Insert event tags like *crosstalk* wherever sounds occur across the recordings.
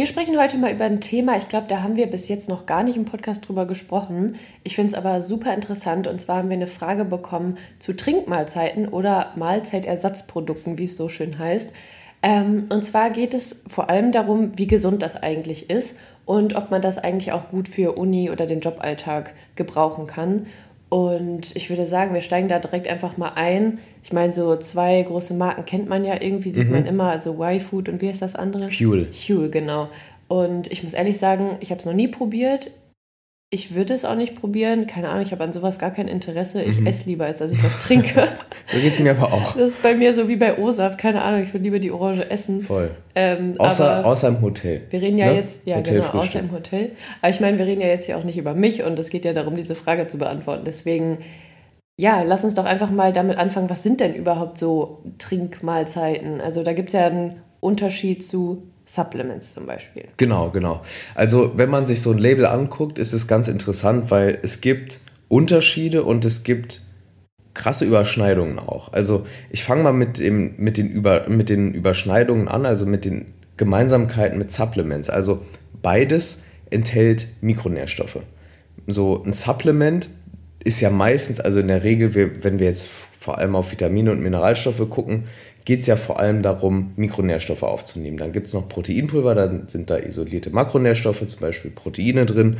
Wir sprechen heute mal über ein Thema, ich glaube, da haben wir bis jetzt noch gar nicht im Podcast drüber gesprochen. Ich finde es aber super interessant und zwar haben wir eine Frage bekommen zu Trinkmahlzeiten oder Mahlzeitersatzprodukten, wie es so schön heißt. Ähm, und zwar geht es vor allem darum, wie gesund das eigentlich ist und ob man das eigentlich auch gut für Uni oder den Joballtag gebrauchen kann. Und ich würde sagen, wir steigen da direkt einfach mal ein. Ich meine, so zwei große Marken kennt man ja irgendwie, sieht mhm. man immer, also Y-Food und wie heißt das andere? Huel. Huel, genau. Und ich muss ehrlich sagen, ich habe es noch nie probiert. Ich würde es auch nicht probieren. Keine Ahnung, ich habe an sowas gar kein Interesse. Ich mhm. esse lieber, als dass ich was trinke. *laughs* so geht es mir aber auch. Das ist bei mir so wie bei O-Saft. Keine Ahnung, ich würde lieber die Orange essen. Voll. Ähm, außer, außer im Hotel. Wir reden ja ne? jetzt, ja Hotel genau, außer im Hotel. Aber ich meine, wir reden ja jetzt hier auch nicht über mich und es geht ja darum, diese Frage zu beantworten. Deswegen, ja, lass uns doch einfach mal damit anfangen, was sind denn überhaupt so Trinkmahlzeiten? Also da gibt es ja einen Unterschied zu Supplements zum Beispiel. Genau, genau. Also wenn man sich so ein Label anguckt, ist es ganz interessant, weil es gibt Unterschiede und es gibt krasse Überschneidungen auch. Also ich fange mal mit, dem, mit, den Über, mit den Überschneidungen an, also mit den Gemeinsamkeiten mit Supplements. Also beides enthält Mikronährstoffe. So ein Supplement ist ja meistens, also in der Regel, wenn wir jetzt vor allem auf Vitamine und Mineralstoffe gucken, geht es ja vor allem darum, Mikronährstoffe aufzunehmen. Dann gibt es noch Proteinpulver, dann sind da isolierte Makronährstoffe, zum Beispiel Proteine drin.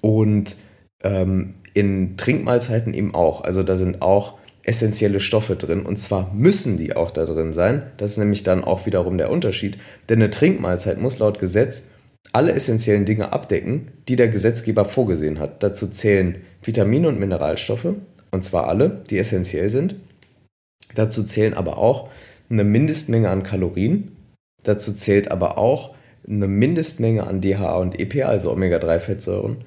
Und ähm, in Trinkmahlzeiten eben auch. Also da sind auch essentielle Stoffe drin. Und zwar müssen die auch da drin sein. Das ist nämlich dann auch wiederum der Unterschied. Denn eine Trinkmahlzeit muss laut Gesetz alle essentiellen Dinge abdecken, die der Gesetzgeber vorgesehen hat. Dazu zählen Vitamine und Mineralstoffe, und zwar alle, die essentiell sind. Dazu zählen aber auch eine Mindestmenge an Kalorien. Dazu zählt aber auch eine Mindestmenge an DHA und EPA, also Omega-3-Fettsäuren.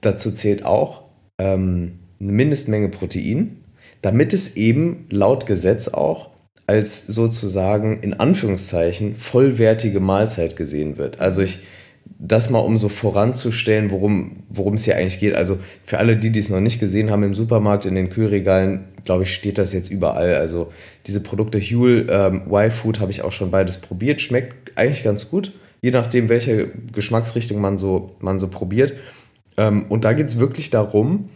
Dazu zählt auch ähm, eine Mindestmenge Protein, damit es eben laut Gesetz auch als sozusagen in Anführungszeichen vollwertige Mahlzeit gesehen wird. Also ich das mal um so voranzustellen, worum, worum es hier eigentlich geht. Also für alle, die es noch nicht gesehen haben im Supermarkt, in den Kühlregalen, glaube ich, steht das jetzt überall. Also diese Produkte Huel, ähm, Y-Food habe ich auch schon beides probiert. Schmeckt eigentlich ganz gut, je nachdem, welche Geschmacksrichtung man so, man so probiert. Ähm, und da geht es wirklich darum,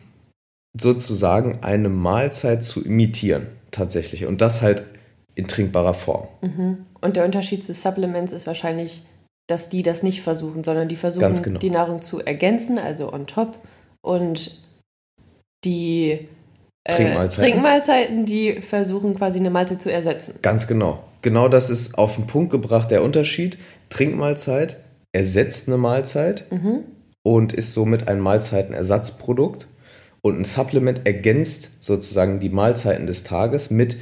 sozusagen eine Mahlzeit zu imitieren, tatsächlich. Und das halt in trinkbarer Form. Mhm. Und der Unterschied zu Supplements ist wahrscheinlich, dass die das nicht versuchen, sondern die versuchen, genau. die Nahrung zu ergänzen, also on top. Und die äh, Trinkmahlzeiten. Trinkmahlzeiten, die versuchen quasi eine Mahlzeit zu ersetzen. Ganz genau. Genau das ist auf den Punkt gebracht der Unterschied. Trinkmahlzeit ersetzt eine Mahlzeit mhm. und ist somit ein Mahlzeitenersatzprodukt. Und ein Supplement ergänzt sozusagen die Mahlzeiten des Tages mit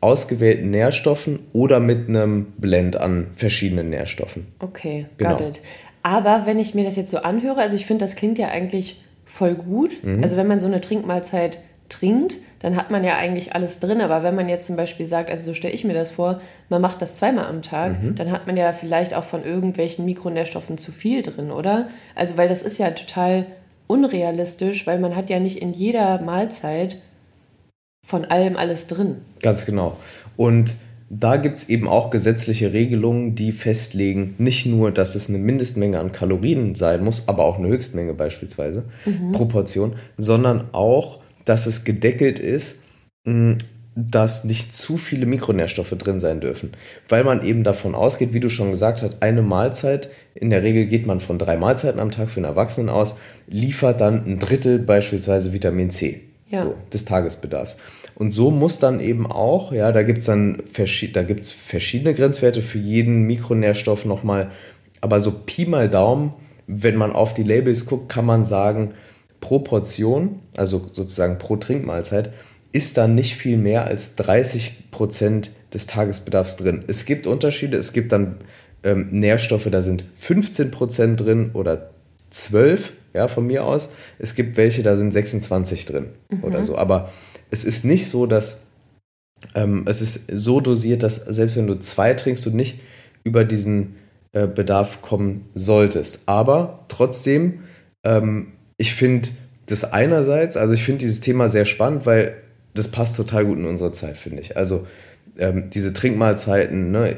ausgewählten Nährstoffen oder mit einem Blend an verschiedenen Nährstoffen. Okay, genau. got it. Aber wenn ich mir das jetzt so anhöre, also ich finde, das klingt ja eigentlich voll gut. Mhm. Also wenn man so eine Trinkmahlzeit trinkt, dann hat man ja eigentlich alles drin. Aber wenn man jetzt zum Beispiel sagt, also so stelle ich mir das vor, man macht das zweimal am Tag, mhm. dann hat man ja vielleicht auch von irgendwelchen Mikronährstoffen zu viel drin, oder? Also weil das ist ja total unrealistisch, weil man hat ja nicht in jeder Mahlzeit von allem alles drin. Ganz genau. Und da gibt es eben auch gesetzliche Regelungen, die festlegen, nicht nur, dass es eine Mindestmenge an Kalorien sein muss, aber auch eine Höchstmenge beispielsweise, mhm. Proportion, sondern auch, dass es gedeckelt ist, dass nicht zu viele Mikronährstoffe drin sein dürfen. Weil man eben davon ausgeht, wie du schon gesagt hast, eine Mahlzeit, in der Regel geht man von drei Mahlzeiten am Tag für einen Erwachsenen aus, liefert dann ein Drittel beispielsweise Vitamin C ja. so, des Tagesbedarfs. Und so muss dann eben auch, ja, da gibt es dann da gibt's verschiedene Grenzwerte für jeden Mikronährstoff nochmal, aber so Pi mal Daumen, wenn man auf die Labels guckt, kann man sagen, pro Portion, also sozusagen pro Trinkmahlzeit, ist dann nicht viel mehr als 30 Prozent des Tagesbedarfs drin. Es gibt Unterschiede, es gibt dann ähm, Nährstoffe, da sind 15 Prozent drin oder 12 ja, von mir aus. Es gibt welche, da sind 26 drin mhm. oder so. Aber es ist nicht so, dass ähm, es ist so dosiert, dass selbst wenn du zwei trinkst, du nicht über diesen äh, Bedarf kommen solltest. Aber trotzdem, ähm, ich finde das einerseits, also ich finde dieses Thema sehr spannend, weil das passt total gut in unsere Zeit, finde ich. Also ähm, diese Trinkmahlzeiten, ne,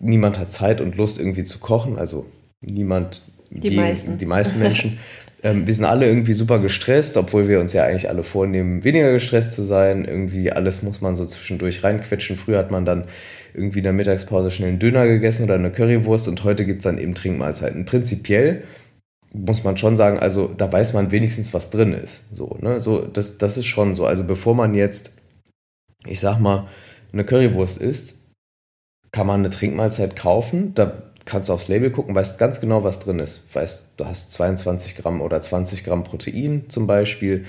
niemand hat Zeit und Lust irgendwie zu kochen, also niemand, die, die meisten, die meisten Menschen. *laughs* ähm, wir sind alle irgendwie super gestresst, obwohl wir uns ja eigentlich alle vornehmen, weniger gestresst zu sein. Irgendwie alles muss man so zwischendurch reinquetschen. Früher hat man dann irgendwie in der Mittagspause schnell einen Döner gegessen oder eine Currywurst und heute gibt es dann eben Trinkmahlzeiten. Prinzipiell muss man schon sagen, also da weiß man wenigstens, was drin ist. So, ne? so, das, das ist schon so. Also bevor man jetzt, ich sag mal, eine Currywurst isst, kann man eine Trinkmahlzeit kaufen. Da kannst du aufs Label gucken, weißt ganz genau, was drin ist. Weißt, du hast 22 Gramm oder 20 Gramm Protein zum Beispiel.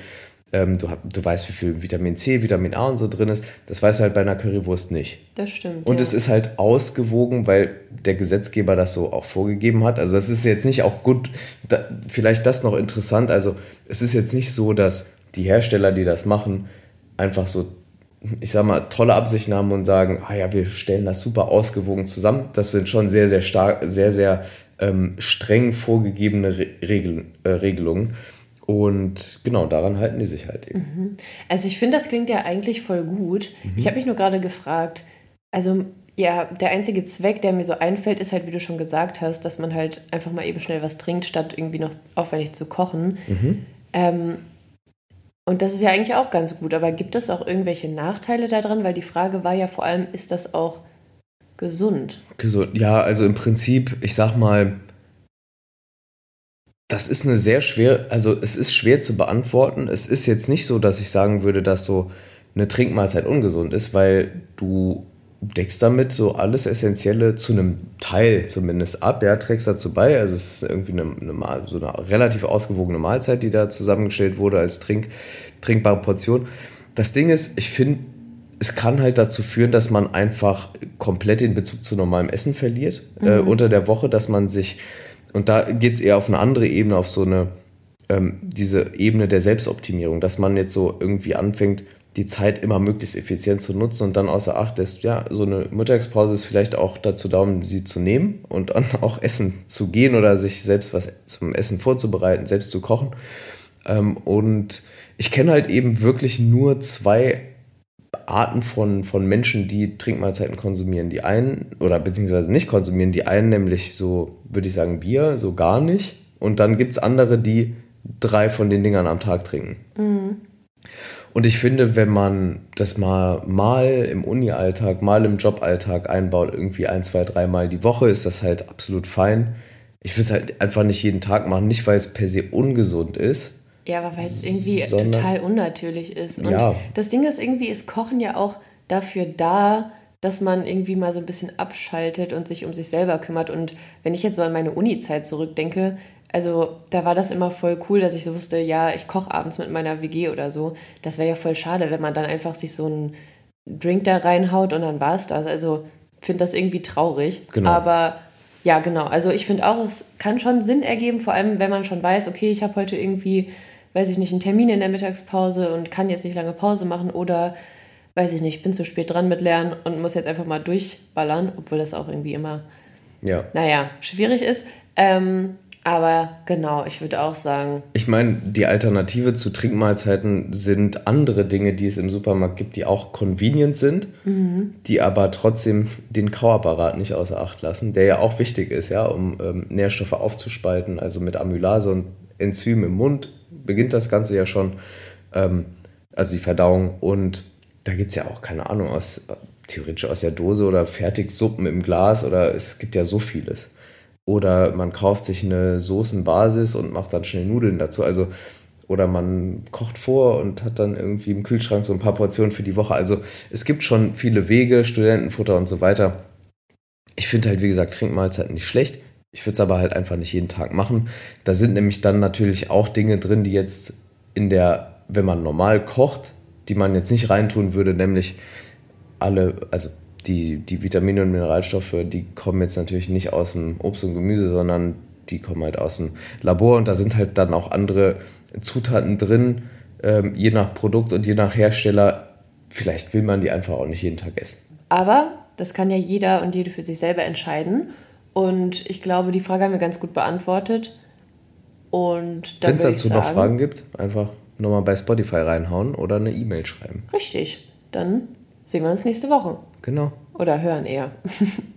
Ähm, du, du weißt, wie viel Vitamin C, Vitamin A und so drin ist. Das weißt du halt bei einer Currywurst nicht. Das stimmt. Und ja. es ist halt ausgewogen, weil der Gesetzgeber das so auch vorgegeben hat. Also das ist jetzt nicht auch gut, da, vielleicht das noch interessant. Also es ist jetzt nicht so, dass die Hersteller, die das machen, einfach so ich sag mal, tolle Absichten haben und sagen, ah ja, wir stellen das super ausgewogen zusammen. Das sind schon sehr, sehr stark, sehr, sehr ähm, streng vorgegebene Re Regel, äh, Regelungen. Und genau, daran halten die sich halt eben. Mhm. Also ich finde, das klingt ja eigentlich voll gut. Mhm. Ich habe mich nur gerade gefragt, also ja, der einzige Zweck, der mir so einfällt, ist halt, wie du schon gesagt hast, dass man halt einfach mal eben schnell was trinkt, statt irgendwie noch aufwendig zu kochen. Mhm. Ähm, und das ist ja eigentlich auch ganz gut. Aber gibt es auch irgendwelche Nachteile daran? Weil die Frage war ja vor allem, ist das auch gesund? Gesund, ja, also im Prinzip, ich sag mal, das ist eine sehr schwer, also es ist schwer zu beantworten. Es ist jetzt nicht so, dass ich sagen würde, dass so eine Trinkmahlzeit ungesund ist, weil du deckst damit so alles Essentielle zu einem Teil zumindest ab, ja, trägst dazu bei. Also es ist irgendwie eine, eine, so eine relativ ausgewogene Mahlzeit, die da zusammengestellt wurde als Trink, trinkbare Portion. Das Ding ist, ich finde, es kann halt dazu führen, dass man einfach komplett den Bezug zu normalem Essen verliert äh, mhm. äh, unter der Woche, dass man sich, und da geht es eher auf eine andere Ebene, auf so eine, ähm, diese Ebene der Selbstoptimierung, dass man jetzt so irgendwie anfängt, die Zeit immer möglichst effizient zu nutzen und dann außer Acht lässt, ja, so eine Mittagspause ist vielleicht auch dazu da, um sie zu nehmen und dann *laughs* auch essen zu gehen oder sich selbst was zum Essen vorzubereiten, selbst zu kochen. Ähm, und ich kenne halt eben wirklich nur zwei Arten von, von Menschen, die Trinkmahlzeiten konsumieren. Die einen, oder beziehungsweise nicht konsumieren, die einen nämlich so, würde ich sagen, Bier, so gar nicht. Und dann gibt es andere, die drei von den Dingern am Tag trinken. Mhm. Und ich finde, wenn man das mal, mal im Uni-Alltag, mal im Joballtag einbaut, irgendwie ein, zwei, dreimal die Woche, ist das halt absolut fein. Ich würde es halt einfach nicht jeden Tag machen, nicht weil es per se ungesund ist. Ja, aber weil es irgendwie sondern, total unnatürlich ist. Und ja. das Ding ist irgendwie, ist Kochen ja auch dafür da, dass man irgendwie mal so ein bisschen abschaltet und sich um sich selber kümmert. Und wenn ich jetzt so an meine Uni-Zeit zurückdenke, also da war das immer voll cool, dass ich so wusste, ja, ich koche abends mit meiner WG oder so. Das wäre ja voll schade, wenn man dann einfach sich so einen Drink da reinhaut und dann war es das. Also finde das irgendwie traurig. Genau. Aber ja, genau. Also ich finde auch, es kann schon Sinn ergeben, vor allem wenn man schon weiß, okay, ich habe heute irgendwie, weiß ich nicht, einen Termin in der Mittagspause und kann jetzt nicht lange Pause machen oder weiß ich nicht, bin zu spät dran mit Lernen und muss jetzt einfach mal durchballern, obwohl das auch irgendwie immer, ja. naja, schwierig ist. Ähm, aber genau, ich würde auch sagen. Ich meine, die Alternative zu Trinkmahlzeiten sind andere Dinge, die es im Supermarkt gibt, die auch convenient sind, mhm. die aber trotzdem den Kauapparat nicht außer Acht lassen, der ja auch wichtig ist, ja, um ähm, Nährstoffe aufzuspalten. Also mit Amylase und Enzym im Mund beginnt das Ganze ja schon, ähm, also die Verdauung. Und da gibt es ja auch, keine Ahnung, aus theoretisch aus der Dose oder Fertigsuppen im Glas oder es gibt ja so vieles. Oder man kauft sich eine Soßenbasis und macht dann schnell Nudeln dazu. Also, oder man kocht vor und hat dann irgendwie im Kühlschrank so ein paar Portionen für die Woche. Also es gibt schon viele Wege, Studentenfutter und so weiter. Ich finde halt, wie gesagt, Trinkmahlzeiten nicht schlecht. Ich würde es aber halt einfach nicht jeden Tag machen. Da sind nämlich dann natürlich auch Dinge drin, die jetzt in der, wenn man normal kocht, die man jetzt nicht reintun würde, nämlich alle, also die, die Vitamine und Mineralstoffe, die kommen jetzt natürlich nicht aus dem Obst und Gemüse, sondern die kommen halt aus dem Labor und da sind halt dann auch andere Zutaten drin, ähm, je nach Produkt und je nach Hersteller. Vielleicht will man die einfach auch nicht jeden Tag essen. Aber das kann ja jeder und jede für sich selber entscheiden. Und ich glaube, die Frage haben wir ganz gut beantwortet. Und Wenn es dazu sagen, noch Fragen gibt, einfach nochmal bei Spotify reinhauen oder eine E-Mail schreiben. Richtig. Dann sehen wir uns nächste Woche. Genau. Oder hören eher. *laughs*